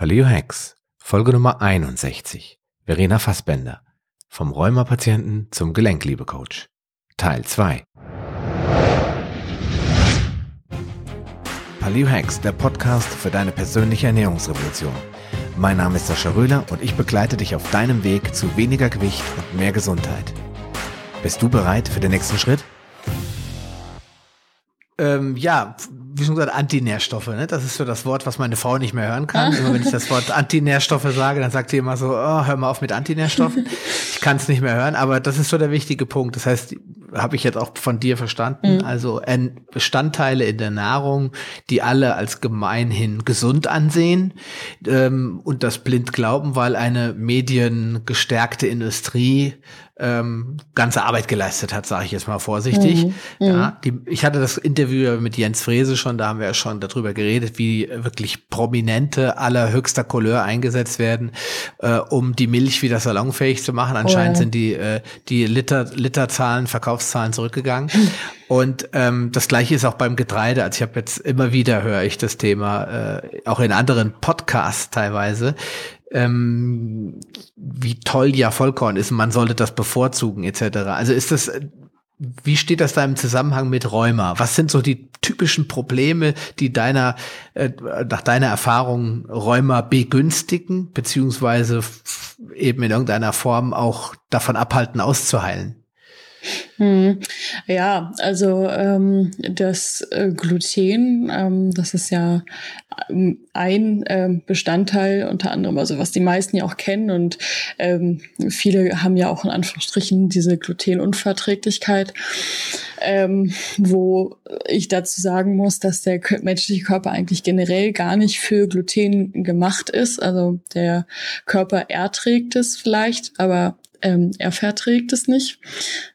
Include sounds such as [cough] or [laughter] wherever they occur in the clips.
Paleo Hacks, Folge Nummer 61. Verena Fassbender. Vom Rheumapatienten zum Gelenkliebe-Coach. Teil 2. Paleo Hacks, der Podcast für deine persönliche Ernährungsrevolution. Mein Name ist Sascha Röhler und ich begleite dich auf deinem Weg zu weniger Gewicht und mehr Gesundheit. Bist du bereit für den nächsten Schritt? Ähm, ja, wie schon gesagt, Antinährstoffe. Ne? Das ist so das Wort, was meine Frau nicht mehr hören kann. Immer wenn ich das Wort Antinährstoffe sage, dann sagt sie immer so, oh, hör mal auf mit Antinährstoffen. [laughs] Ich kann es nicht mehr hören, aber das ist so der wichtige Punkt. Das heißt, habe ich jetzt auch von dir verstanden. Mhm. Also Bestandteile in der Nahrung, die alle als gemeinhin gesund ansehen ähm, und das blind glauben, weil eine mediengestärkte Industrie ähm, ganze Arbeit geleistet hat, sage ich jetzt mal vorsichtig. Mhm. Ja, mhm. die, ich hatte das Interview mit Jens Frese schon, da haben wir ja schon darüber geredet, wie wirklich Prominente allerhöchster Couleur eingesetzt werden, äh, um die Milch wieder salonfähig zu machen. Anscheinend oh. sind die, äh, die Liter, Literzahlen, Verkaufszahlen zurückgegangen. Und ähm, das gleiche ist auch beim Getreide. Also ich habe jetzt immer wieder höre ich das Thema, äh, auch in anderen Podcasts teilweise, ähm, wie toll ja Vollkorn ist, man sollte das bevorzugen etc. Also ist das, wie steht das da im Zusammenhang mit Rheuma? Was sind so die typischen Probleme, die deiner, äh, nach deiner Erfahrung Rheuma begünstigen, beziehungsweise eben in irgendeiner Form auch davon abhalten, auszuheilen? Hm. Ja, also ähm, das äh, Gluten, ähm, das ist ja ähm, ein ähm, Bestandteil unter anderem, also was die meisten ja auch kennen und ähm, viele haben ja auch in Anführungsstrichen diese Glutenunverträglichkeit, ähm, wo ich dazu sagen muss, dass der menschliche Körper eigentlich generell gar nicht für Gluten gemacht ist. Also der Körper erträgt es vielleicht, aber ähm, er verträgt es nicht.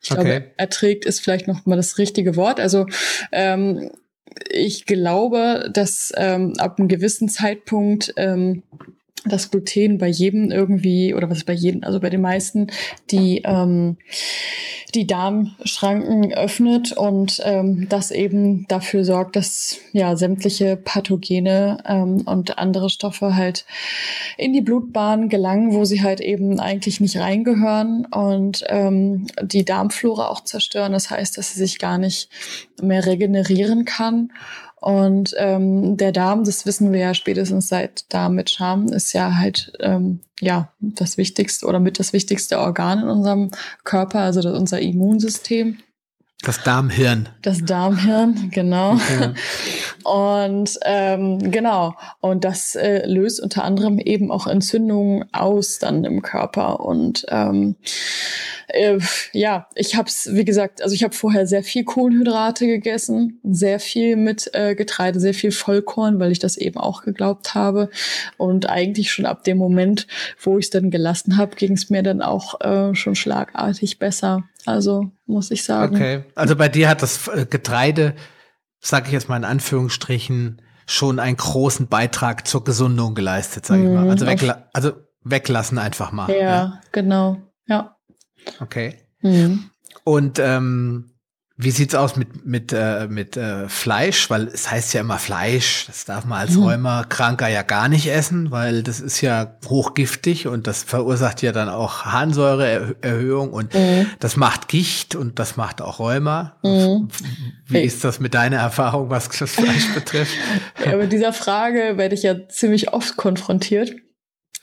Ich okay. glaube, erträgt ist vielleicht noch mal das richtige Wort. Also ähm, ich glaube, dass ähm, ab einem gewissen Zeitpunkt ähm, das Gluten bei jedem irgendwie, oder was bei jedem, also bei den meisten, die ähm, die Darmschranken öffnet und ähm, das eben dafür sorgt, dass ja sämtliche Pathogene ähm, und andere Stoffe halt in die Blutbahn gelangen, wo sie halt eben eigentlich nicht reingehören und ähm, die Darmflora auch zerstören. Das heißt, dass sie sich gar nicht mehr regenerieren kann und ähm, der Darm, das wissen wir ja spätestens seit Darm mit Scham, ist ja halt ähm, ja das wichtigste oder mit das wichtigste Organ in unserem Körper, also das, unser Immunsystem. Das Darmhirn. Das Darmhirn, genau. Okay. Und ähm, genau, und das äh, löst unter anderem eben auch Entzündungen aus dann im Körper. Und ähm, äh, ja, ich habe es, wie gesagt, also ich habe vorher sehr viel Kohlenhydrate gegessen, sehr viel mit äh, Getreide, sehr viel Vollkorn, weil ich das eben auch geglaubt habe. Und eigentlich schon ab dem Moment, wo ich es dann gelassen habe, ging es mir dann auch äh, schon schlagartig besser. Also muss ich sagen. Okay, also bei dir hat das äh, Getreide, sage ich jetzt mal in Anführungsstrichen, schon einen großen Beitrag zur Gesundung geleistet, sage ich mal. Mhm, also, wegla also weglassen einfach mal. Ja, ja. genau. Ja. Okay. Mhm. Und ähm, wie sieht's aus mit mit äh, mit äh, Fleisch? Weil es heißt ja immer Fleisch. Das darf man als mhm. Rheumakranker ja gar nicht essen, weil das ist ja hochgiftig und das verursacht ja dann auch Harnsäureerhöhung und mhm. das macht Gicht und das macht auch Rheuma. Mhm. Wie ist das mit deiner Erfahrung, was das Fleisch [laughs] betrifft? Ja, mit dieser Frage werde ich ja ziemlich oft konfrontiert.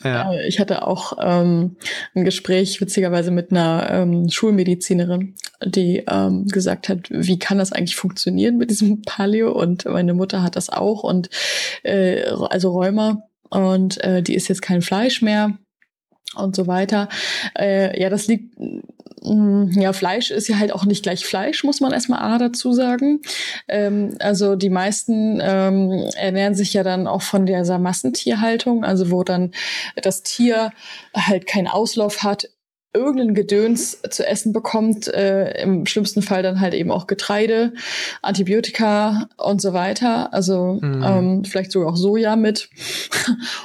Ja. Äh, ich hatte auch ähm, ein Gespräch witzigerweise mit einer ähm, Schulmedizinerin, die ähm, gesagt hat, wie kann das eigentlich funktionieren mit diesem Paleo? Und meine Mutter hat das auch und äh, also Rheuma und äh, die ist jetzt kein Fleisch mehr und so weiter. Äh, ja, das liegt ja, Fleisch ist ja halt auch nicht gleich Fleisch, muss man erstmal A dazu sagen. Ähm, also die meisten ähm, ernähren sich ja dann auch von dieser Massentierhaltung, also wo dann das Tier halt keinen Auslauf hat irgendein Gedöns zu essen bekommt, äh, im schlimmsten Fall dann halt eben auch Getreide, Antibiotika und so weiter. Also mhm. ähm, vielleicht sogar auch Soja mit.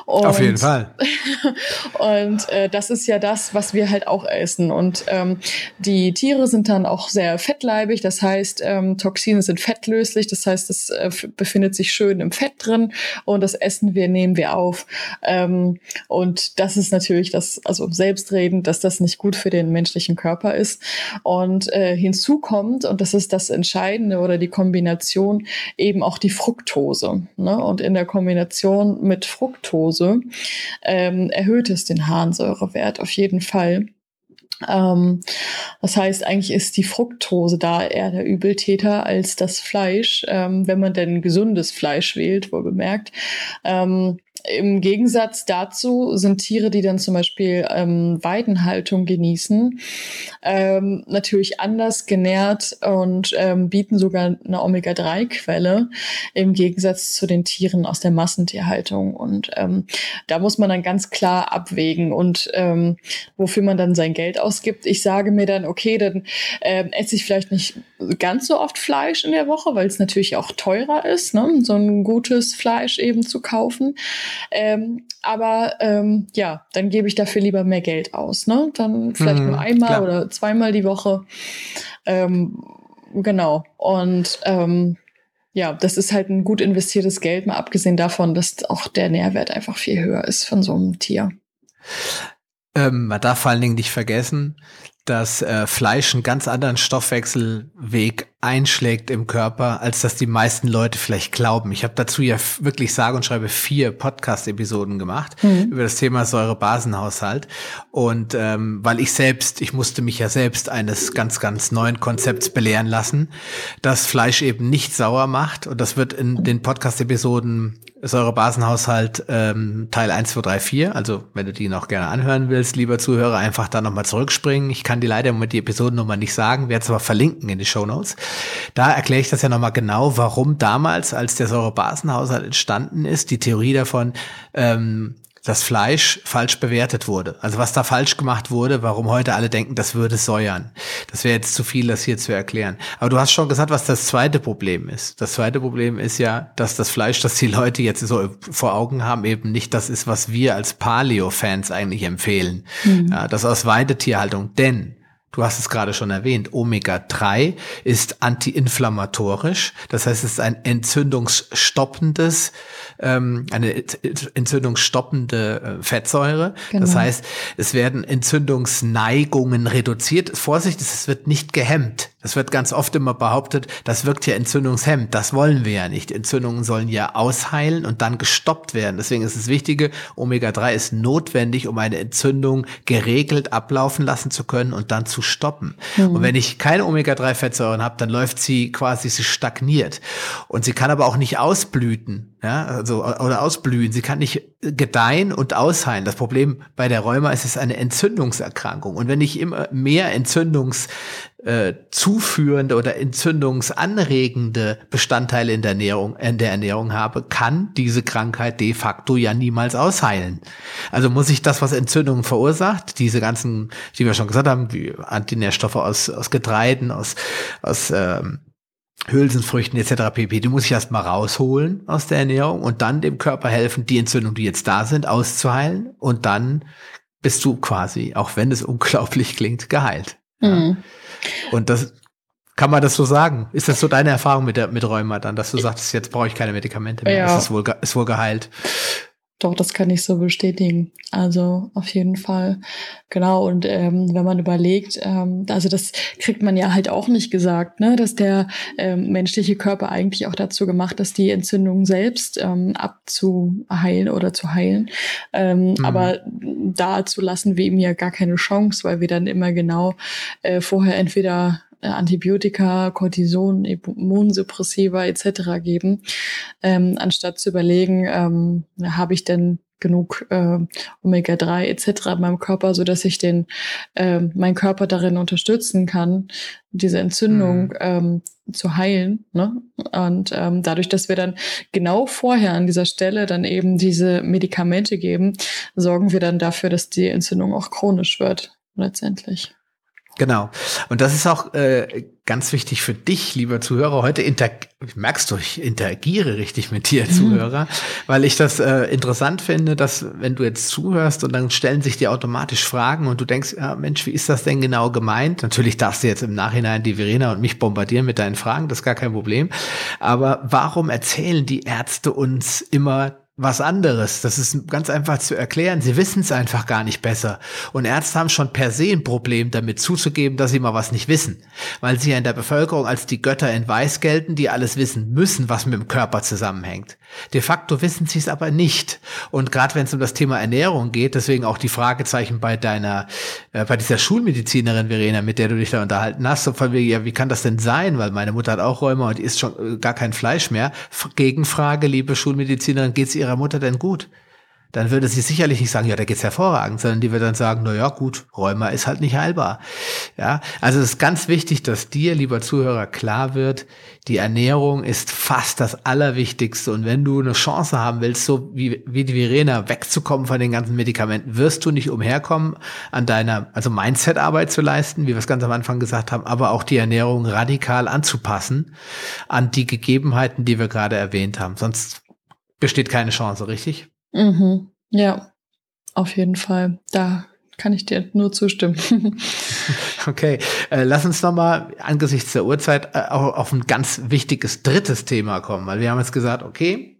Und, Auf jeden Fall. [laughs] Und äh, das ist ja das, was wir halt auch essen. Und ähm, die Tiere sind dann auch sehr fettleibig, das heißt, ähm, Toxine sind fettlöslich, das heißt, es äh, befindet sich schön im Fett drin und das essen wir, nehmen wir auf. Ähm, und das ist natürlich das, also selbstredend, dass das nicht gut für den menschlichen Körper ist. Und äh, hinzu kommt, und das ist das Entscheidende oder die Kombination, eben auch die Fructose. Ne? Und in der Kombination mit Fructose ähm, erhöht es den Harnsäurewert auf jeden Fall. Ähm, das heißt, eigentlich ist die Fructose da eher der Übeltäter als das Fleisch, ähm, wenn man denn gesundes Fleisch wählt, wohl bemerkt. Ähm, im Gegensatz dazu sind Tiere, die dann zum Beispiel ähm, Weidenhaltung genießen, ähm, natürlich anders genährt und ähm, bieten sogar eine Omega-3-Quelle im Gegensatz zu den Tieren aus der Massentierhaltung. Und ähm, da muss man dann ganz klar abwägen und ähm, wofür man dann sein Geld ausgibt. Ich sage mir dann, okay, dann ähm, esse ich vielleicht nicht ganz so oft Fleisch in der Woche, weil es natürlich auch teurer ist, ne? so ein gutes Fleisch eben zu kaufen. Ähm, aber ähm, ja, dann gebe ich dafür lieber mehr Geld aus. Ne? Dann vielleicht mhm, nur einmal klar. oder zweimal die Woche. Ähm, genau. Und ähm, ja, das ist halt ein gut investiertes Geld, mal abgesehen davon, dass auch der Nährwert einfach viel höher ist von so einem Tier. Ähm, man darf vor allen Dingen nicht vergessen, dass äh, Fleisch einen ganz anderen Stoffwechselweg einschlägt im Körper, als dass die meisten Leute vielleicht glauben. Ich habe dazu ja wirklich sage und schreibe vier Podcast-Episoden gemacht mhm. über das Thema Säurebasenhaushalt. Und ähm, weil ich selbst, ich musste mich ja selbst eines ganz, ganz neuen Konzepts belehren lassen, dass Fleisch eben nicht sauer macht. Und das wird in den Podcast-Episoden Säurebasenhaushalt ähm, Teil 1, 2, 3, 4. Also wenn du die noch gerne anhören willst, lieber Zuhörer, einfach da nochmal zurückspringen. Ich kann dir leider mit die Episodennummer nicht sagen, werde es aber verlinken in die Show. Da erkläre ich das ja nochmal genau, warum damals, als der Säurebasenhaushalt entstanden ist, die Theorie davon ähm, das Fleisch falsch bewertet wurde. Also was da falsch gemacht wurde, warum heute alle denken, das würde säuern. Das wäre jetzt zu viel, das hier zu erklären. Aber du hast schon gesagt, was das zweite Problem ist. Das zweite Problem ist ja, dass das Fleisch, das die Leute jetzt so vor Augen haben, eben nicht das ist, was wir als Paleo-Fans eigentlich empfehlen. Mhm. Ja, das aus Weidetierhaltung. Denn Du hast es gerade schon erwähnt, Omega-3 ist antiinflammatorisch. Das heißt, es ist ein entzündungsstoppendes, ähm, eine entzündungsstoppende äh, Fettsäure. Genau. Das heißt, es werden Entzündungsneigungen reduziert. Vorsicht, es wird nicht gehemmt. Das wird ganz oft immer behauptet, das wirkt ja entzündungshemmend. Das wollen wir ja nicht. Entzündungen sollen ja ausheilen und dann gestoppt werden. Deswegen ist es wichtige, Omega-3 ist notwendig, um eine Entzündung geregelt ablaufen lassen zu können und dann zu stoppen. Mhm. Und wenn ich keine Omega-3-Fettsäuren habe, dann läuft sie quasi, sie stagniert. Und sie kann aber auch nicht ausblüten, ja, also, oder ausblühen. Sie kann nicht gedeihen und ausheilen. Das Problem bei der Rheuma ist, es ist eine Entzündungserkrankung. Und wenn ich immer mehr Entzündungs äh, zuführende oder entzündungsanregende Bestandteile in der Ernährung, in der Ernährung habe, kann diese Krankheit de facto ja niemals ausheilen. Also muss ich das, was Entzündungen verursacht, diese ganzen, die wir schon gesagt haben, wie Antinährstoffe aus, aus Getreiden, aus, aus ähm, Hülsenfrüchten etc. pp. Die muss ich erstmal rausholen aus der Ernährung und dann dem Körper helfen, die Entzündungen, die jetzt da sind, auszuheilen und dann bist du quasi, auch wenn es [laughs] unglaublich klingt, geheilt. Mhm. Und das kann man das so sagen? Ist das so deine Erfahrung mit der mit Rheuma dann, dass du sagst, jetzt brauche ich keine Medikamente mehr, ja. ist, wohl, ist wohl geheilt? Doch, das kann ich so bestätigen. Also auf jeden Fall. Genau. Und ähm, wenn man überlegt, ähm, also das kriegt man ja halt auch nicht gesagt, ne, dass der ähm, menschliche Körper eigentlich auch dazu gemacht ist, die Entzündung selbst ähm, abzuheilen oder zu heilen. Ähm, mhm. Aber dazu lassen wir ihm ja gar keine Chance, weil wir dann immer genau äh, vorher entweder Antibiotika, Cortison, Immunsuppressiva etc. geben, ähm, anstatt zu überlegen, ähm, habe ich denn genug äh, Omega-3 etc. in meinem Körper, so dass ich den äh, meinen Körper darin unterstützen kann, diese Entzündung mhm. ähm, zu heilen. Ne? Und ähm, dadurch, dass wir dann genau vorher an dieser Stelle dann eben diese Medikamente geben, sorgen wir dann dafür, dass die Entzündung auch chronisch wird letztendlich. Genau. Und das ist auch äh, ganz wichtig für dich, lieber Zuhörer, heute inter merkst du, ich interagiere richtig mit dir, mhm. Zuhörer, weil ich das äh, interessant finde, dass wenn du jetzt zuhörst und dann stellen sich dir automatisch Fragen und du denkst, ja, Mensch, wie ist das denn genau gemeint? Natürlich darfst du jetzt im Nachhinein die Verena und mich bombardieren mit deinen Fragen, das ist gar kein Problem. Aber warum erzählen die Ärzte uns immer was anderes. Das ist ganz einfach zu erklären. Sie wissen es einfach gar nicht besser. Und Ärzte haben schon per se ein Problem damit zuzugeben, dass sie mal was nicht wissen. Weil sie ja in der Bevölkerung als die Götter in Weiß gelten, die alles wissen müssen, was mit dem Körper zusammenhängt. De facto wissen sie es aber nicht. Und gerade wenn es um das Thema Ernährung geht, deswegen auch die Fragezeichen bei deiner, äh, bei dieser Schulmedizinerin Verena, mit der du dich da unterhalten hast, so von wegen, ja, wie kann das denn sein? Weil meine Mutter hat auch Rheuma und isst schon äh, gar kein Fleisch mehr. Gegenfrage, liebe Schulmedizinerin, geht es ihrer Mutter denn gut? Dann würde sie sicherlich nicht sagen, ja, da geht's hervorragend, sondern die wird dann sagen, na ja, gut, Rheuma ist halt nicht heilbar. Ja, also es ist ganz wichtig, dass dir, lieber Zuhörer, klar wird, die Ernährung ist fast das Allerwichtigste. Und wenn du eine Chance haben willst, so wie, wie die Verena, wegzukommen von den ganzen Medikamenten, wirst du nicht umherkommen, an deiner, also Mindset-Arbeit zu leisten, wie wir es ganz am Anfang gesagt haben, aber auch die Ernährung radikal anzupassen an die Gegebenheiten, die wir gerade erwähnt haben. Sonst besteht keine Chance, richtig? Mhm. Ja, auf jeden Fall. Da kann ich dir nur zustimmen. [laughs] okay, äh, lass uns nochmal angesichts der Uhrzeit äh, auch auf ein ganz wichtiges drittes Thema kommen, weil wir haben jetzt gesagt, okay,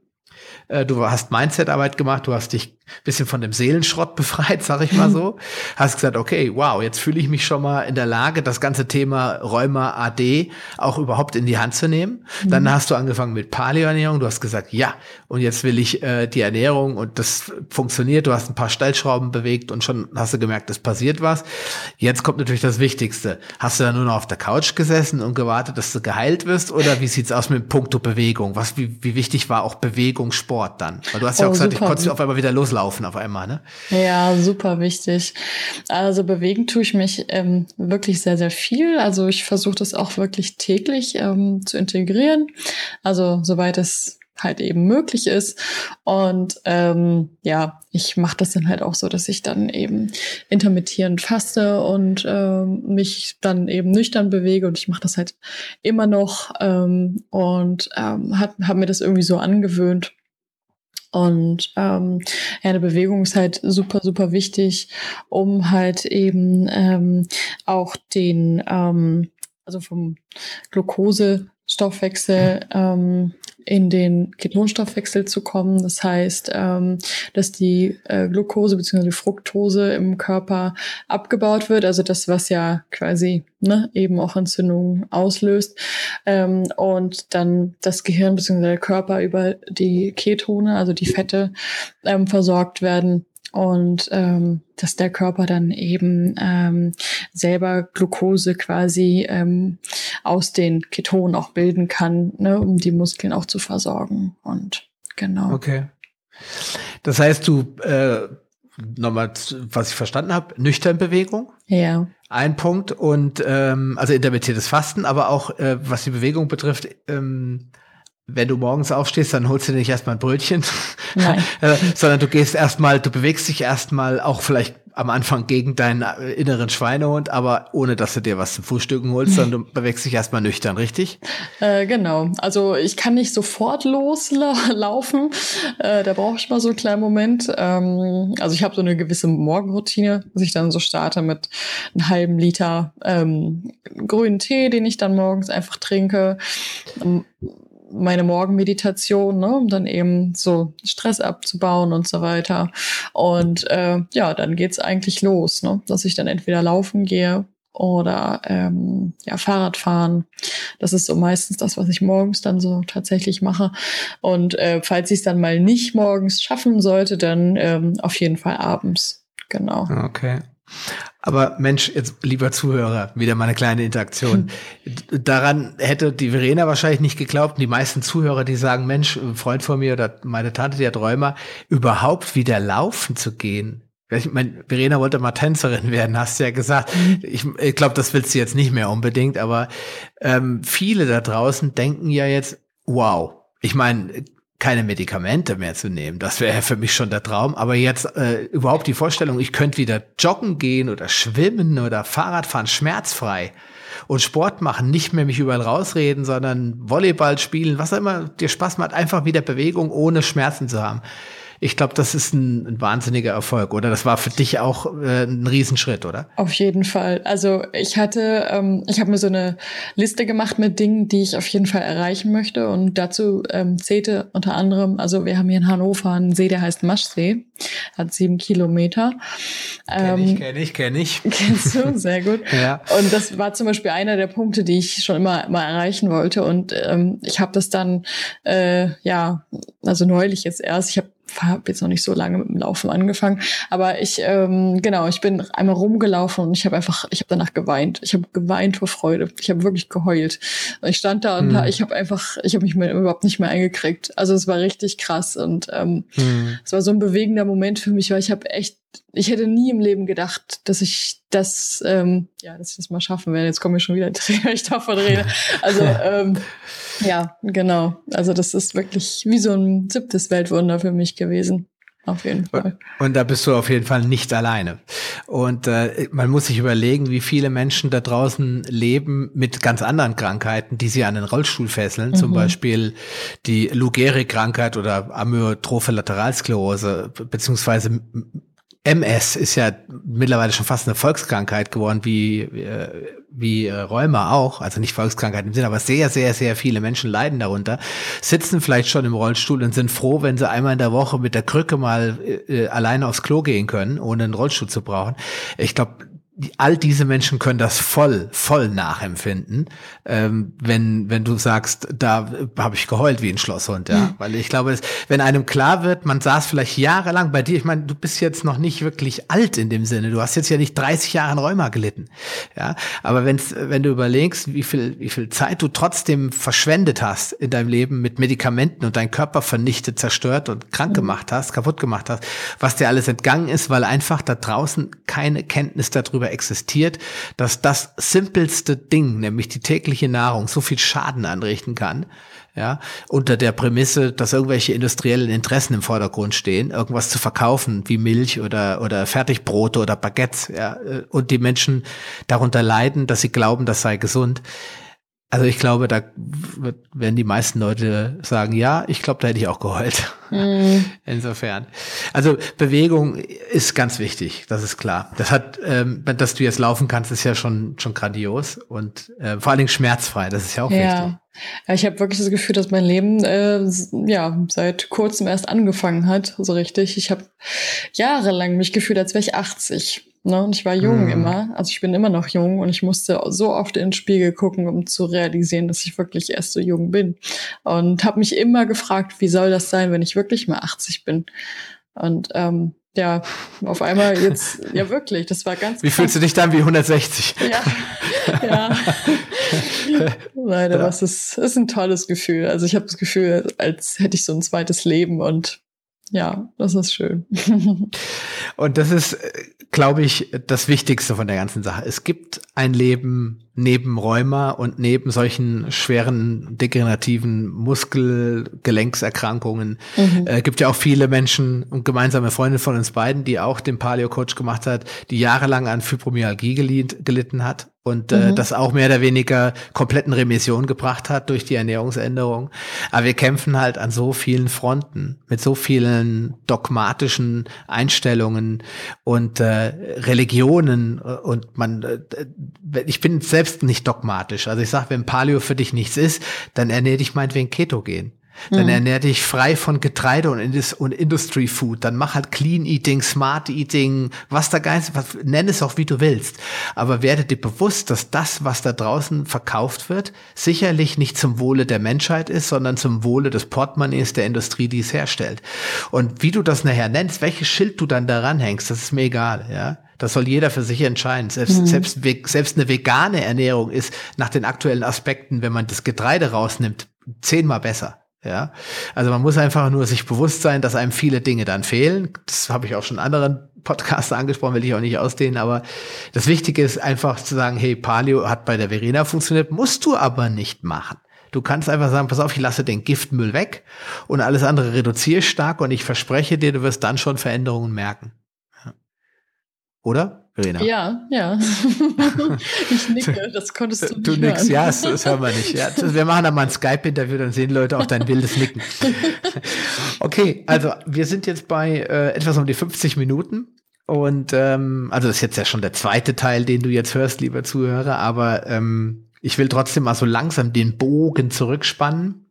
äh, du hast Mindset-Arbeit gemacht, du hast dich bisschen von dem Seelenschrott [laughs] befreit, sag ich mal so. [laughs] Hast gesagt, okay, wow, jetzt fühle ich mich schon mal in der Lage, das ganze Thema Rheuma AD auch überhaupt in die Hand zu nehmen. Mhm. Dann hast du angefangen mit Paleoernährung. Du hast gesagt, ja, und jetzt will ich äh, die Ernährung und das funktioniert. Du hast ein paar Stellschrauben bewegt und schon hast du gemerkt, es passiert was. Jetzt kommt natürlich das Wichtigste. Hast du da nur noch auf der Couch gesessen und gewartet, dass du geheilt wirst? Oder wie sieht's aus mit Punkto Bewegung? Was, wie, wie wichtig war auch Bewegung, Sport dann? Weil du hast ja oh, auch gesagt, super. ich konnte auf einmal wieder loslaufen laufen auf einmal, ne? Ja, super wichtig. Also bewegen tue ich mich ähm, wirklich sehr, sehr viel. Also ich versuche das auch wirklich täglich ähm, zu integrieren. Also soweit es halt eben möglich ist. Und ähm, ja, ich mache das dann halt auch so, dass ich dann eben intermittierend faste und ähm, mich dann eben nüchtern bewege und ich mache das halt immer noch ähm, und ähm, habe hab mir das irgendwie so angewöhnt. Und ähm, ja, eine Bewegung ist halt super, super wichtig, um halt eben ähm, auch den, ähm, also vom Glukosestoffwechsel ähm, in den Ketonstoffwechsel zu kommen. Das heißt, ähm, dass die äh, Glucose bzw. Fructose im Körper abgebaut wird, also das, was ja quasi ne, eben auch Entzündungen auslöst. Ähm, und dann das Gehirn bzw. der Körper über die Ketone, also die Fette, ähm, versorgt werden und ähm, dass der Körper dann eben ähm, selber Glucose quasi ähm, aus den Ketonen auch bilden kann, ne, um die Muskeln auch zu versorgen. Und genau. Okay. Das heißt, du äh, nochmal, was ich verstanden habe, nüchtern Bewegung. Ja. Ein Punkt und ähm, also intermittiertes Fasten, aber auch äh, was die Bewegung betrifft, ähm, wenn du morgens aufstehst, dann holst du dir nicht erstmal ein Brötchen, [laughs] äh, sondern du gehst erstmal, du bewegst dich erstmal auch vielleicht am Anfang gegen deinen äh, inneren Schweinehund, aber ohne dass du dir was zum Frühstücken holst, sondern du [laughs] bewegst dich erstmal nüchtern, richtig? Äh, genau. Also ich kann nicht sofort loslaufen. Äh, da brauche ich mal so einen kleinen Moment. Ähm, also ich habe so eine gewisse Morgenroutine, dass ich dann so starte mit einem halben Liter ähm, grünen Tee, den ich dann morgens einfach trinke meine Morgenmeditation, ne, um dann eben so Stress abzubauen und so weiter. Und äh, ja, dann geht's eigentlich los, ne, dass ich dann entweder laufen gehe oder ähm, ja, Fahrrad fahren. Das ist so meistens das, was ich morgens dann so tatsächlich mache. Und äh, falls ich es dann mal nicht morgens schaffen sollte, dann ähm, auf jeden Fall abends. Genau. Okay. Aber Mensch, jetzt lieber Zuhörer, wieder mal eine kleine Interaktion. [laughs] Daran hätte die Verena wahrscheinlich nicht geglaubt. Die meisten Zuhörer, die sagen, Mensch, ein Freund von mir oder meine Tante, die hat Rheuma, überhaupt wieder laufen zu gehen. Ich meine, Verena wollte mal Tänzerin [laughs] werden, hast du ja gesagt. Ich, ich glaube, das willst du jetzt nicht mehr unbedingt, aber ähm, viele da draußen denken ja jetzt, wow. Ich meine, keine Medikamente mehr zu nehmen. Das wäre für mich schon der Traum. Aber jetzt äh, überhaupt die Vorstellung, ich könnte wieder joggen gehen oder schwimmen oder Fahrrad fahren, schmerzfrei und Sport machen, nicht mehr mich überall rausreden, sondern Volleyball spielen, was auch immer dir Spaß macht, einfach wieder Bewegung ohne Schmerzen zu haben ich glaube, das ist ein, ein, wahnsinniger Erfolg, oder? Das war für dich auch äh, ein Riesenschritt, oder? Auf jeden Fall. Also ich hatte, ähm, ich habe mir so eine Liste gemacht mit Dingen, die ich auf jeden Fall erreichen möchte. Und dazu ähm, zählte unter anderem, also wir haben hier in Hannover einen See, der heißt Maschsee, hat sieben Kilometer. Kenn ich, ähm, kenn ich, kenn ich. [laughs] Kennst du? Sehr gut. [laughs] ja. Und das war zum Beispiel einer der Punkte, die ich schon immer mal erreichen wollte. Und ähm, ich habe das dann, äh, ja, also neulich jetzt erst, ich habe habe jetzt noch nicht so lange mit dem Laufen angefangen, aber ich ähm, genau, ich bin einmal rumgelaufen und ich habe einfach, ich habe danach geweint. Ich habe geweint vor Freude. Ich habe wirklich geheult. Ich stand da und hm. ich habe einfach, ich habe mich mir überhaupt nicht mehr eingekriegt. Also es war richtig krass und ähm, hm. es war so ein bewegender Moment für mich, weil ich habe echt ich hätte nie im Leben gedacht, dass ich das, ähm, ja, dass ich das mal schaffen werde. Jetzt kommen wir schon wieder Tränen, wenn ich davon rede. Also [laughs] ähm, ja, genau. Also das ist wirklich wie so ein siebtes Weltwunder für mich gewesen. Auf jeden Fall. Und da bist du auf jeden Fall nicht alleine. Und äh, man muss sich überlegen, wie viele Menschen da draußen leben mit ganz anderen Krankheiten, die sie an den Rollstuhl fesseln. Mhm. Zum Beispiel die Lou Gehrig-Krankheit oder Amyotrophe Lateralsklerose, beziehungsweise MS ist ja mittlerweile schon fast eine Volkskrankheit geworden, wie, äh, wie äh, Rheuma auch. Also nicht Volkskrankheit im Sinne, aber sehr, sehr, sehr viele Menschen leiden darunter, sitzen vielleicht schon im Rollstuhl und sind froh, wenn sie einmal in der Woche mit der Krücke mal äh, alleine aufs Klo gehen können, ohne einen Rollstuhl zu brauchen. Ich glaube, all diese Menschen können das voll, voll nachempfinden, ähm, wenn, wenn du sagst, da habe ich geheult wie ein Schlosshund, ja. Mhm. Weil ich glaube, wenn einem klar wird, man saß vielleicht jahrelang bei dir, ich meine, du bist jetzt noch nicht wirklich alt in dem Sinne, du hast jetzt ja nicht 30 Jahre an Rheuma gelitten, ja. Aber wenn's, wenn du überlegst, wie viel, wie viel Zeit du trotzdem verschwendet hast in deinem Leben mit Medikamenten und deinen Körper vernichtet, zerstört und krank mhm. gemacht hast, kaputt gemacht hast, was dir alles entgangen ist, weil einfach da draußen keine Kenntnis darüber darüber existiert, dass das simpelste Ding, nämlich die tägliche Nahrung, so viel Schaden anrichten kann, ja, unter der Prämisse, dass irgendwelche industriellen Interessen im Vordergrund stehen, irgendwas zu verkaufen, wie Milch oder, oder Fertigbrote oder Baguettes, ja, und die Menschen darunter leiden, dass sie glauben, das sei gesund. Also ich glaube, da werden die meisten Leute sagen, ja, ich glaube, da hätte ich auch geheult. Mm. [laughs] Insofern. Also Bewegung ist ganz wichtig, das ist klar. Das hat, ähm, dass du jetzt laufen kannst, ist ja schon schon grandios und äh, vor allen Dingen schmerzfrei. Das ist ja auch ja. wichtig. Ja, ich habe wirklich das Gefühl, dass mein Leben äh, ja seit kurzem erst angefangen hat, so richtig. Ich habe jahrelang mich gefühlt, als wäre ich 80. Ne? Und ich war jung mhm. immer, also ich bin immer noch jung und ich musste so oft in den Spiegel gucken, um zu realisieren, dass ich wirklich erst so jung bin. Und habe mich immer gefragt, wie soll das sein, wenn ich wirklich mal 80 bin? Und ähm, ja, auf einmal jetzt, ja [laughs] wirklich, das war ganz. Wie krass. fühlst du dich dann wie 160? Ja, ja. [laughs] Leider, ja. das ist, ist ein tolles Gefühl. Also ich habe das Gefühl, als hätte ich so ein zweites Leben und ja, das ist schön. [laughs] Und das ist, glaube ich, das Wichtigste von der ganzen Sache. Es gibt ein Leben neben Rheuma und neben solchen schweren degenerativen Muskelgelenkserkrankungen. Mhm. Äh, gibt ja auch viele Menschen und gemeinsame Freunde von uns beiden, die auch den Paleo-Coach gemacht hat, die jahrelang an Fibromyalgie gelitten hat und äh, mhm. das auch mehr oder weniger kompletten Remission gebracht hat durch die Ernährungsänderung. Aber wir kämpfen halt an so vielen Fronten mit so vielen dogmatischen Einstellungen und äh, Religionen und man äh, ich bin selbst nicht dogmatisch. Also ich sage, wenn Paleo für dich nichts ist, dann ernähr dich meinetwegen Ketogen. Dann mhm. ernähr dich frei von Getreide und, Indus und Industry Food. Dann mach halt Clean Eating, Smart Eating, was da Geist, was, nenn es auch wie du willst. Aber werde dir bewusst, dass das, was da draußen verkauft wird, sicherlich nicht zum Wohle der Menschheit ist, sondern zum Wohle des Portemonnaies der Industrie, die es herstellt. Und wie du das nachher nennst, welches Schild du dann daran hängst, das ist mir egal, ja. Das soll jeder für sich entscheiden. Selbst, mhm. selbst, selbst eine vegane Ernährung ist nach den aktuellen Aspekten, wenn man das Getreide rausnimmt, zehnmal besser. Ja, also man muss einfach nur sich bewusst sein, dass einem viele Dinge dann fehlen. Das habe ich auch schon in anderen Podcasts angesprochen, will ich auch nicht ausdehnen, aber das Wichtige ist einfach zu sagen, hey, Paleo hat bei der Verena funktioniert, musst du aber nicht machen. Du kannst einfach sagen, pass auf, ich lasse den Giftmüll weg und alles andere reduziere stark und ich verspreche dir, du wirst dann schon Veränderungen merken. Oder? Verena. Ja, ja. [laughs] ich nicke, das konntest du nicht Du nickst, ja, das, das hören wir nicht. Ja, wir machen dann mal ein Skype-Interview, dann sehen Leute auch dein wildes Nicken. [laughs] Okay, also wir sind jetzt bei äh, etwas um die 50 Minuten. Und ähm, also das ist jetzt ja schon der zweite Teil, den du jetzt hörst, lieber Zuhörer, aber ähm, ich will trotzdem mal so langsam den Bogen zurückspannen.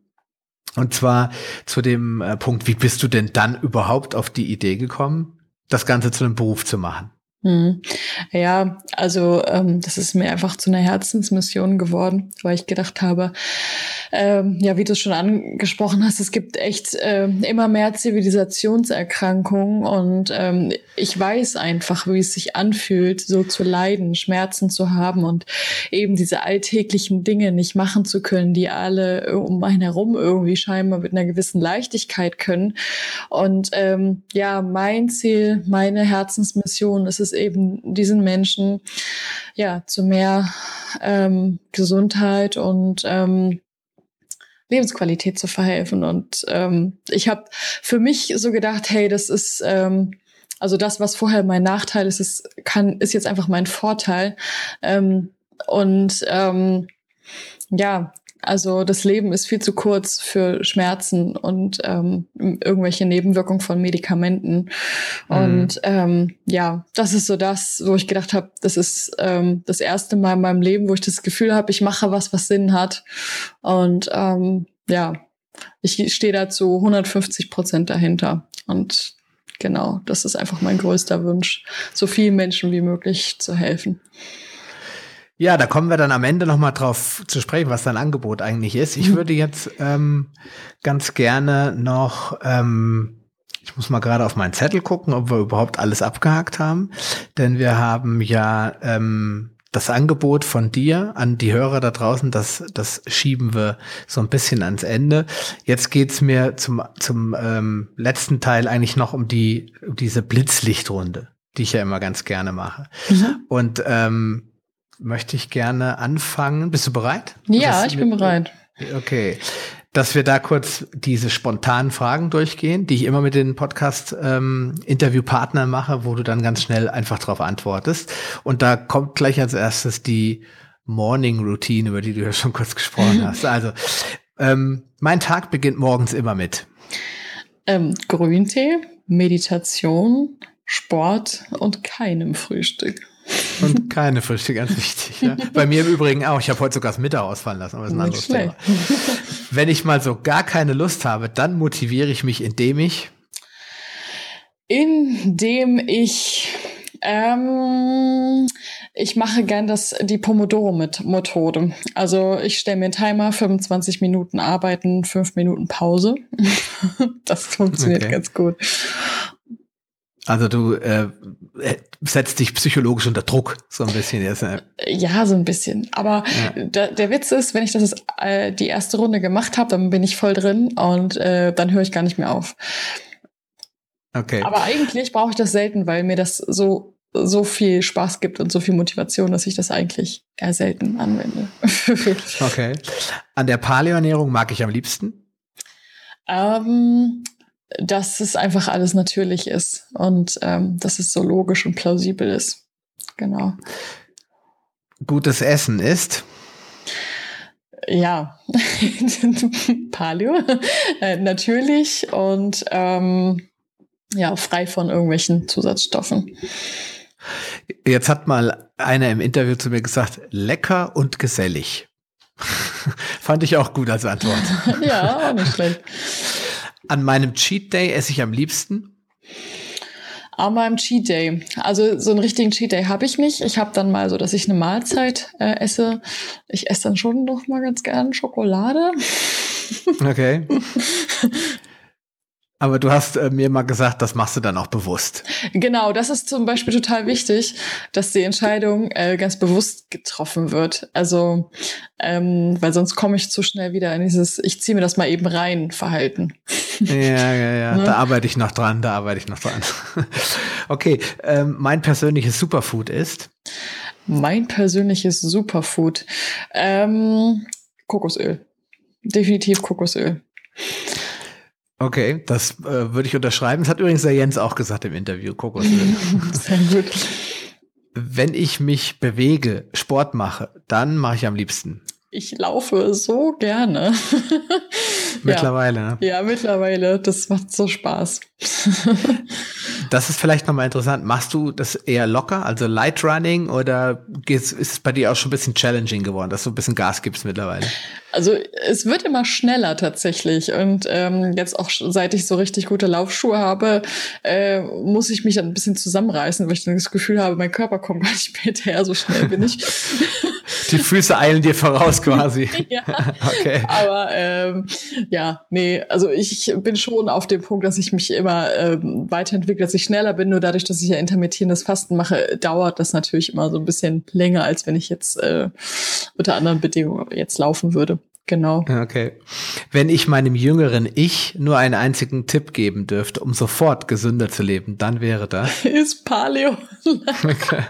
Und zwar zu dem äh, Punkt, wie bist du denn dann überhaupt auf die Idee gekommen, das Ganze zu einem Beruf zu machen? Hm. Ja, also ähm, das ist mir einfach zu einer Herzensmission geworden, weil ich gedacht habe, ähm, ja, wie du es schon angesprochen hast, es gibt echt äh, immer mehr Zivilisationserkrankungen und ähm, ich weiß einfach, wie es sich anfühlt, so zu leiden, Schmerzen zu haben und eben diese alltäglichen Dinge nicht machen zu können, die alle um einen herum irgendwie scheinbar mit einer gewissen Leichtigkeit können. Und ähm, ja, mein Ziel, meine Herzensmission ist es eben, diesen Menschen ja zu mehr ähm, Gesundheit und ähm, Lebensqualität zu verhelfen. Und ähm, ich habe für mich so gedacht, hey, das ist ähm, also das, was vorher mein Nachteil ist, ist, kann, ist jetzt einfach mein Vorteil. Ähm, und ähm, ja, also das Leben ist viel zu kurz für Schmerzen und ähm, irgendwelche Nebenwirkungen von Medikamenten. Mhm. Und ähm, ja, das ist so das, wo ich gedacht habe, das ist ähm, das erste Mal in meinem Leben, wo ich das Gefühl habe, ich mache was, was Sinn hat. Und ähm, ja, ich stehe da zu 150 Prozent dahinter. Und genau, das ist einfach mein größter Wunsch, so vielen Menschen wie möglich zu helfen. Ja, da kommen wir dann am Ende noch mal drauf zu sprechen, was dein Angebot eigentlich ist. Ich mhm. würde jetzt ähm, ganz gerne noch, ähm, ich muss mal gerade auf meinen Zettel gucken, ob wir überhaupt alles abgehakt haben, denn wir haben ja ähm, das Angebot von dir an die Hörer da draußen, das, das schieben wir so ein bisschen ans Ende. Jetzt geht's mir zum, zum ähm, letzten Teil eigentlich noch um die um diese Blitzlichtrunde, die ich ja immer ganz gerne mache. Mhm. Und ähm, möchte ich gerne anfangen. Bist du bereit? Ja, ich bin bereit. Okay. Dass wir da kurz diese spontanen Fragen durchgehen, die ich immer mit den Podcast-Interviewpartnern ähm, mache, wo du dann ganz schnell einfach darauf antwortest. Und da kommt gleich als erstes die Morning Routine, über die du ja schon kurz gesprochen [laughs] hast. Also, ähm, mein Tag beginnt morgens immer mit ähm, Grüntee, Meditation, Sport und keinem Frühstück. Und keine Frühstück, ganz wichtig. Ja. [laughs] Bei mir im Übrigen auch. Ich habe heute sogar das Mittag ausfallen lassen, aber das ist ein anderes Thema. Wenn ich mal so gar keine Lust habe, dann motiviere ich mich, indem ich indem ich ähm, ich mache gern das die Pomodoro-Methode. Also ich stelle mir einen Timer, 25 Minuten arbeiten, 5 Minuten Pause. [laughs] das funktioniert okay. ganz gut. Also du äh, setzt dich psychologisch unter Druck, so ein bisschen jetzt. Ne? Ja, so ein bisschen. Aber ja. der, der Witz ist, wenn ich das äh, die erste Runde gemacht habe, dann bin ich voll drin und äh, dann höre ich gar nicht mehr auf. Okay. Aber eigentlich brauche ich das selten, weil mir das so so viel Spaß gibt und so viel Motivation, dass ich das eigentlich eher selten anwende. [laughs] okay. An der Paleo-Ernährung mag ich am liebsten? Ähm, dass es einfach alles natürlich ist und ähm, dass es so logisch und plausibel ist. Genau. Gutes Essen ist? Ja, [laughs] Paleo, äh, natürlich und ähm, ja, frei von irgendwelchen Zusatzstoffen. Jetzt hat mal einer im Interview zu mir gesagt, lecker und gesellig. [laughs] Fand ich auch gut als Antwort. [laughs] ja, auch nicht schlecht. An meinem Cheat Day esse ich am liebsten? An meinem Cheat Day. Also so einen richtigen Cheat Day habe ich nicht. Ich habe dann mal so, dass ich eine Mahlzeit äh, esse. Ich esse dann schon noch mal ganz gern Schokolade. [laughs] Okay. Aber du hast äh, mir mal gesagt, das machst du dann auch bewusst. Genau, das ist zum Beispiel total wichtig, dass die Entscheidung äh, ganz bewusst getroffen wird. Also, ähm, weil sonst komme ich zu schnell wieder in dieses, ich ziehe mir das mal eben rein, Verhalten. Ja, ja, ja, [laughs] ne? da arbeite ich noch dran, da arbeite ich noch dran. [laughs] okay, ähm, mein persönliches Superfood ist? Mein persönliches Superfood. Ähm, Kokosöl. definitiv Kokosöl. Okay, das äh, würde ich unterschreiben. Das hat übrigens der Jens auch gesagt im Interview, Kokosöl. [laughs] Sehr gut. Wenn ich mich bewege, Sport mache, dann mache ich am liebsten. Ich laufe so gerne. [laughs] mittlerweile, ja. ne? Ja, mittlerweile. Das macht so Spaß. [laughs] das ist vielleicht nochmal interessant. Machst du das eher locker, also Light Running, oder ist es bei dir auch schon ein bisschen challenging geworden, dass du ein bisschen Gas gibst mittlerweile? Also es wird immer schneller tatsächlich. Und ähm, jetzt auch seit ich so richtig gute Laufschuhe habe, äh, muss ich mich dann ein bisschen zusammenreißen, weil ich dann das Gefühl habe, mein Körper kommt [laughs] gar nicht mehr hinterher, so schnell bin ich. [laughs] Die Füße eilen dir voraus quasi. [laughs] ja. Okay. Aber ähm, ja, nee, also ich bin schon auf dem Punkt, dass ich mich immer ähm, weiterentwickle, dass ich schneller bin. Nur dadurch, dass ich ja intermittierendes Fasten mache, dauert das natürlich immer so ein bisschen länger, als wenn ich jetzt äh, unter anderen Bedingungen jetzt laufen würde. Genau. Okay. Wenn ich meinem jüngeren Ich nur einen einzigen Tipp geben dürfte, um sofort gesünder zu leben, dann wäre das. [laughs] Ist Paleo. okay.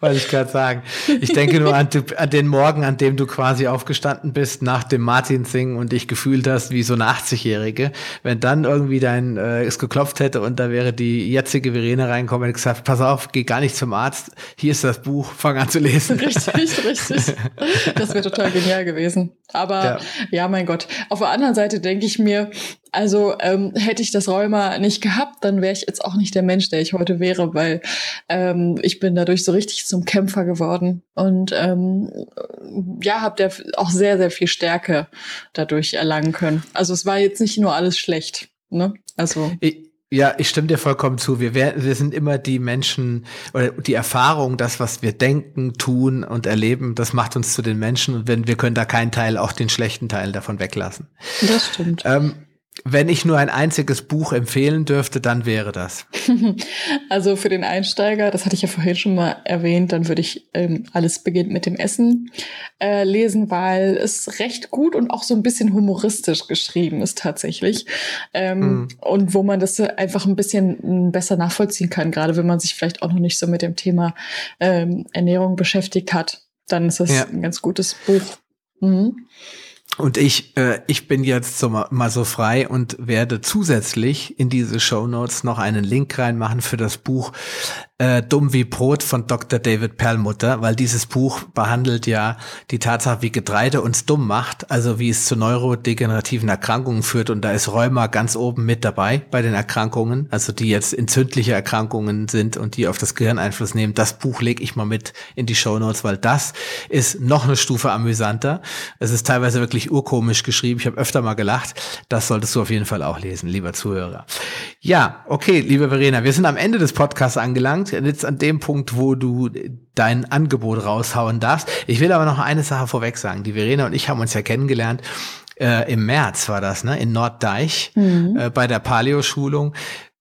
Wollte ich gerade sagen. Ich denke nur an, an, den Morgen, an dem du quasi aufgestanden bist nach dem Martin-Singen und dich gefühlt hast wie so eine 80-Jährige. Wenn dann irgendwie dein äh, es geklopft hätte und da wäre die jetzige Verena reinkommen und gesagt, pass auf, geh gar nicht zum Arzt. Hier ist das Buch, fang an zu lesen. Richtig, richtig. Das wäre total genial gewesen. Aber ja. ja, mein Gott. Auf der anderen Seite denke ich mir, also ähm, hätte ich das Rheuma nicht gehabt, dann wäre ich jetzt auch nicht der Mensch, der ich heute wäre, weil ähm, ich bin dadurch so richtig zum Kämpfer geworden und ähm, ja, habe auch sehr, sehr viel Stärke dadurch erlangen können. Also es war jetzt nicht nur alles schlecht. Ne? Also. Ich ja, ich stimme dir vollkommen zu. Wir, werden, wir sind immer die Menschen oder die Erfahrung, das, was wir denken, tun und erleben, das macht uns zu den Menschen und wenn wir können da keinen Teil, auch den schlechten Teil davon weglassen. Das stimmt. Ähm, wenn ich nur ein einziges Buch empfehlen dürfte, dann wäre das. [laughs] Also für den Einsteiger, das hatte ich ja vorhin schon mal erwähnt, dann würde ich ähm, alles beginnt mit dem Essen äh, lesen, weil es recht gut und auch so ein bisschen humoristisch geschrieben ist tatsächlich. Ähm, mhm. Und wo man das einfach ein bisschen besser nachvollziehen kann, gerade wenn man sich vielleicht auch noch nicht so mit dem Thema ähm, Ernährung beschäftigt hat, dann ist das ja. ein ganz gutes Buch. Mhm. Und ich, äh, ich bin jetzt so mal, mal so frei und werde zusätzlich in diese Show Notes noch einen Link reinmachen für das Buch äh, Dumm wie Brot von Dr. David Perlmutter, weil dieses Buch behandelt ja die Tatsache, wie Getreide uns dumm macht, also wie es zu neurodegenerativen Erkrankungen führt und da ist Rheuma ganz oben mit dabei bei den Erkrankungen, also die jetzt entzündliche Erkrankungen sind und die auf das Gehirn Einfluss nehmen. Das Buch lege ich mal mit in die Show Notes, weil das ist noch eine Stufe amüsanter. Es ist teilweise wirklich urkomisch geschrieben. Ich habe öfter mal gelacht. Das solltest du auf jeden Fall auch lesen, lieber Zuhörer. Ja, okay, liebe Verena, wir sind am Ende des Podcasts angelangt angelangt, jetzt an dem Punkt, wo du dein Angebot raushauen darfst. Ich will aber noch eine Sache vorweg sagen. Die Verena und ich haben uns ja kennengelernt. Äh, Im März war das, ne? In Norddeich mhm. äh, bei der Paleo-Schulung.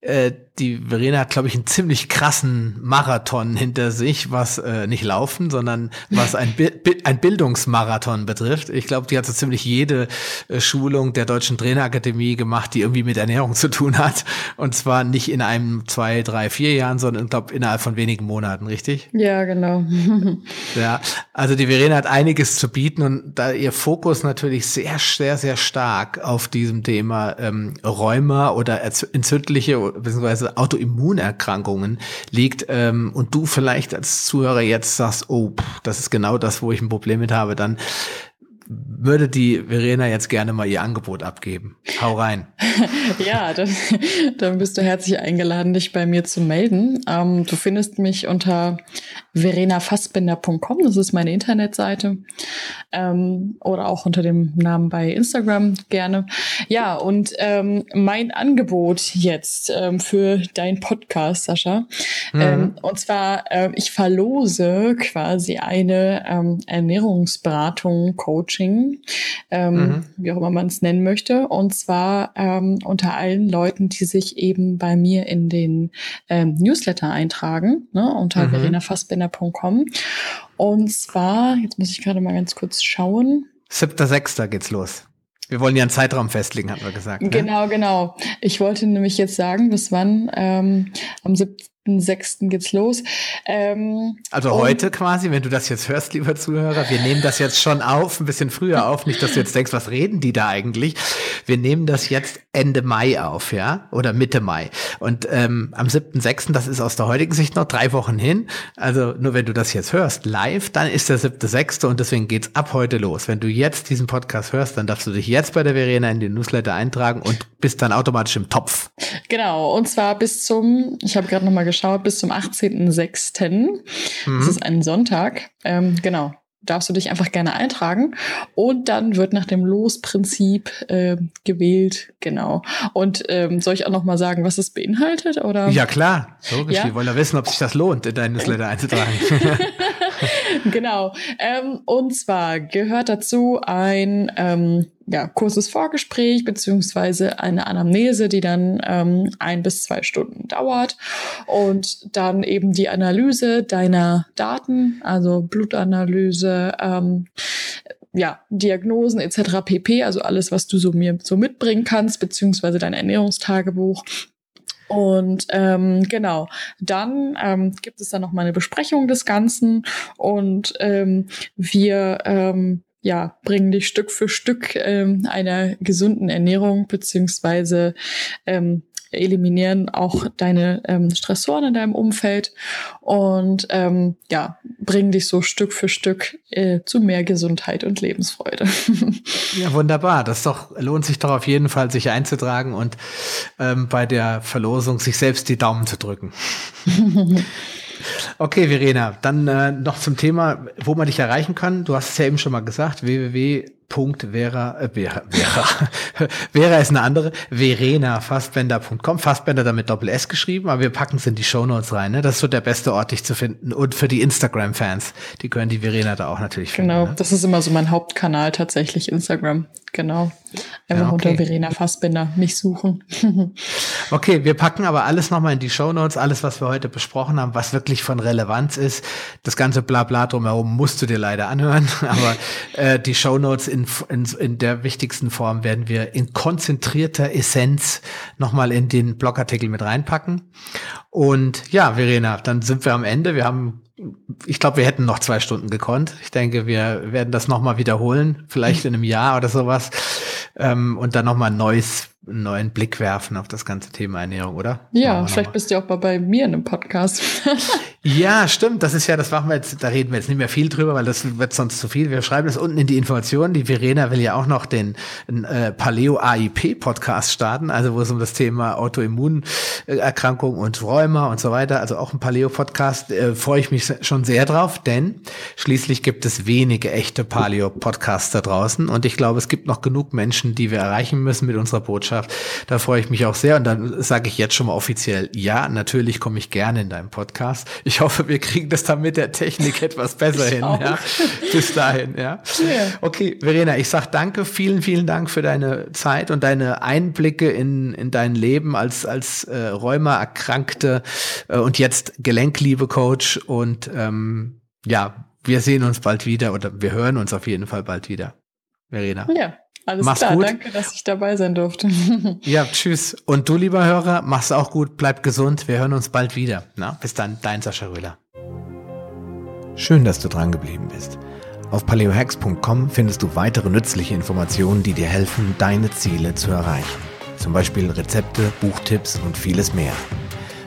Äh, die Verena hat, glaube ich, einen ziemlich krassen Marathon hinter sich, was äh, nicht laufen, sondern was ein, Bi ein Bildungsmarathon betrifft. Ich glaube, die hat so ziemlich jede äh, Schulung der Deutschen Trainerakademie gemacht, die irgendwie mit Ernährung zu tun hat. Und zwar nicht in einem, zwei, drei, vier Jahren, sondern ich glaube innerhalb von wenigen Monaten, richtig? Ja, genau. [laughs] ja, also die Verena hat einiges zu bieten und da ihr Fokus natürlich sehr, sehr, sehr stark auf diesem Thema ähm, Rheuma oder entzündliche beziehungsweise Autoimmunerkrankungen liegt ähm, und du vielleicht als Zuhörer jetzt sagst, oh, pff, das ist genau das, wo ich ein Problem mit habe, dann würde die Verena jetzt gerne mal ihr Angebot abgeben. Hau rein. [laughs] ja, dann, dann bist du herzlich eingeladen, dich bei mir zu melden. Ähm, du findest mich unter verenafassbinder.com, das ist meine Internetseite. Ähm, oder auch unter dem Namen bei Instagram gerne. Ja, und ähm, mein Angebot jetzt ähm, für dein Podcast, Sascha. Mhm. Ähm, und zwar, äh, ich verlose quasi eine ähm, Ernährungsberatung, Coach Ähm, mhm. wie auch immer man es nennen möchte. Und zwar ähm, unter allen Leuten, die sich eben bei mir in den ähm, Newsletter eintragen, ne, unter mhm. verenafassbender.com. Und zwar, jetzt muss ich gerade mal ganz kurz schauen. 7.6. geht's los. Wir wollen ja einen Zeitraum festlegen, hat wir gesagt. Ne? Genau, genau. Ich wollte nämlich jetzt sagen, bis wann ähm, am 7. 7.6. geht's los. Ähm, also heute quasi, wenn du das jetzt hörst, lieber Zuhörer, wir nehmen das jetzt schon auf, ein bisschen früher auf, nicht, dass du jetzt denkst, was reden die da eigentlich? Wir nehmen das jetzt Ende Mai auf, ja, oder Mitte Mai. Und ähm, am 7.6., das ist aus der heutigen Sicht noch drei Wochen hin, also nur wenn du das jetzt hörst, live, dann ist der 7.6. und deswegen geht's ab heute los. Wenn du jetzt diesen Podcast hörst, dann darfst du dich jetzt bei der Verena in den Newsletter eintragen und bist dann automatisch im Topf. Genau, und zwar bis zum, ich habe gerade nochmal geschaut, bis zum 18.06. Mhm. Das ist ein Sonntag. Ähm, genau, darfst du dich einfach gerne eintragen und dann wird nach dem Losprinzip äh, gewählt, genau. Und ähm, soll ich auch noch mal sagen, was es beinhaltet oder? Ja klar, logisch. Ja? Die wollen ja wissen, ob sich das lohnt, in deinen Newsletter einzutragen. [laughs] genau. Ähm, und zwar gehört dazu ein ähm, ja, kurzes Vorgespräch beziehungsweise eine Anamnese, die dann ähm, ein bis zwei Stunden dauert und dann eben die Analyse deiner Daten, also Blutanalyse, ähm, ja, Diagnosen etc. pp, also alles, was du so mir so mitbringen kannst, beziehungsweise dein Ernährungstagebuch. Und ähm, genau, dann ähm, gibt es dann noch mal eine Besprechung des Ganzen und ähm, wir ähm, ja, bringen dich Stück für Stück ähm, einer gesunden Ernährung beziehungsweise ähm, eliminieren auch deine ähm, Stressoren in deinem Umfeld und ähm, ja, bringen dich so Stück für Stück äh, zu mehr Gesundheit und Lebensfreude. [laughs] ja, wunderbar. Das doch, lohnt sich doch auf jeden Fall, sich einzutragen und ähm, bei der Verlosung sich selbst die Daumen zu drücken. [laughs] Okay, Verena, dann äh, noch zum Thema, wo man dich erreichen kann. Du hast es ja eben schon mal gesagt, www Punkt Vera, äh, Vera, [laughs] Vera, Vera ist eine andere, verenafassbender.com, Fassbender damit Doppel S geschrieben, aber wir packen es in die Shownotes rein, ne? Das ist so der beste Ort, dich zu finden. Und für die Instagram-Fans, die können die Verena da auch natürlich finden. Genau, ne? das ist immer so mein Hauptkanal tatsächlich, Instagram. Genau. Einfach ja, okay. unter Verena Fassbinder mich suchen. [laughs] okay, wir packen aber alles nochmal in die Show Notes, alles, was wir heute besprochen haben, was wirklich von Relevanz ist. Das ganze Blabla drumherum musst du dir leider anhören, [laughs] aber äh, die Show Notes in, in, in der wichtigsten Form werden wir in konzentrierter Essenz nochmal in den Blogartikel mit reinpacken. Und ja, Verena, dann sind wir am Ende. Wir haben ich glaube, wir hätten noch zwei Stunden gekonnt. Ich denke, wir werden das nochmal wiederholen, vielleicht in einem Jahr oder sowas. Ähm, und dann nochmal ein neues einen neuen Blick werfen auf das ganze Thema Ernährung, oder? Ja, vielleicht bist du auch mal bei mir in einem Podcast. [laughs] ja, stimmt. Das ist ja, das machen wir jetzt, da reden wir jetzt nicht mehr viel drüber, weil das wird sonst zu viel. Wir schreiben das unten in die Informationen. Die Verena will ja auch noch den äh, Paleo AIP Podcast starten, also wo es um das Thema Autoimmunerkrankung und Rheuma und so weiter, also auch ein Paleo Podcast, äh, freue ich mich schon sehr drauf, denn schließlich gibt es wenige echte Paleo Podcasts da draußen und ich glaube, es gibt noch genug Menschen, die wir erreichen müssen mit unserer Botschaft Botschaft. Da freue ich mich auch sehr. Und dann sage ich jetzt schon mal offiziell, ja, natürlich komme ich gerne in deinem Podcast. Ich hoffe, wir kriegen das dann mit der Technik etwas [laughs] besser hin. Ja? Bis dahin, ja. Yeah. Okay, Verena, ich sag danke, vielen, vielen Dank für deine Zeit und deine Einblicke in, in dein Leben als, als äh, Rheuma-Erkrankte äh, und jetzt Gelenkliebe-Coach. Und ähm, ja, wir sehen uns bald wieder oder wir hören uns auf jeden Fall bald wieder. Verena. Ja, alles mach's klar, gut. danke, dass ich dabei sein durfte. [laughs] ja, tschüss. Und du, lieber Hörer, mach's auch gut, bleib gesund. Wir hören uns bald wieder. Na, bis dann, dein Sascha Röhler. Schön, dass du dran geblieben bist. Auf paleohacks.com findest du weitere nützliche Informationen, die dir helfen, deine Ziele zu erreichen. Zum Beispiel Rezepte, Buchtipps und vieles mehr.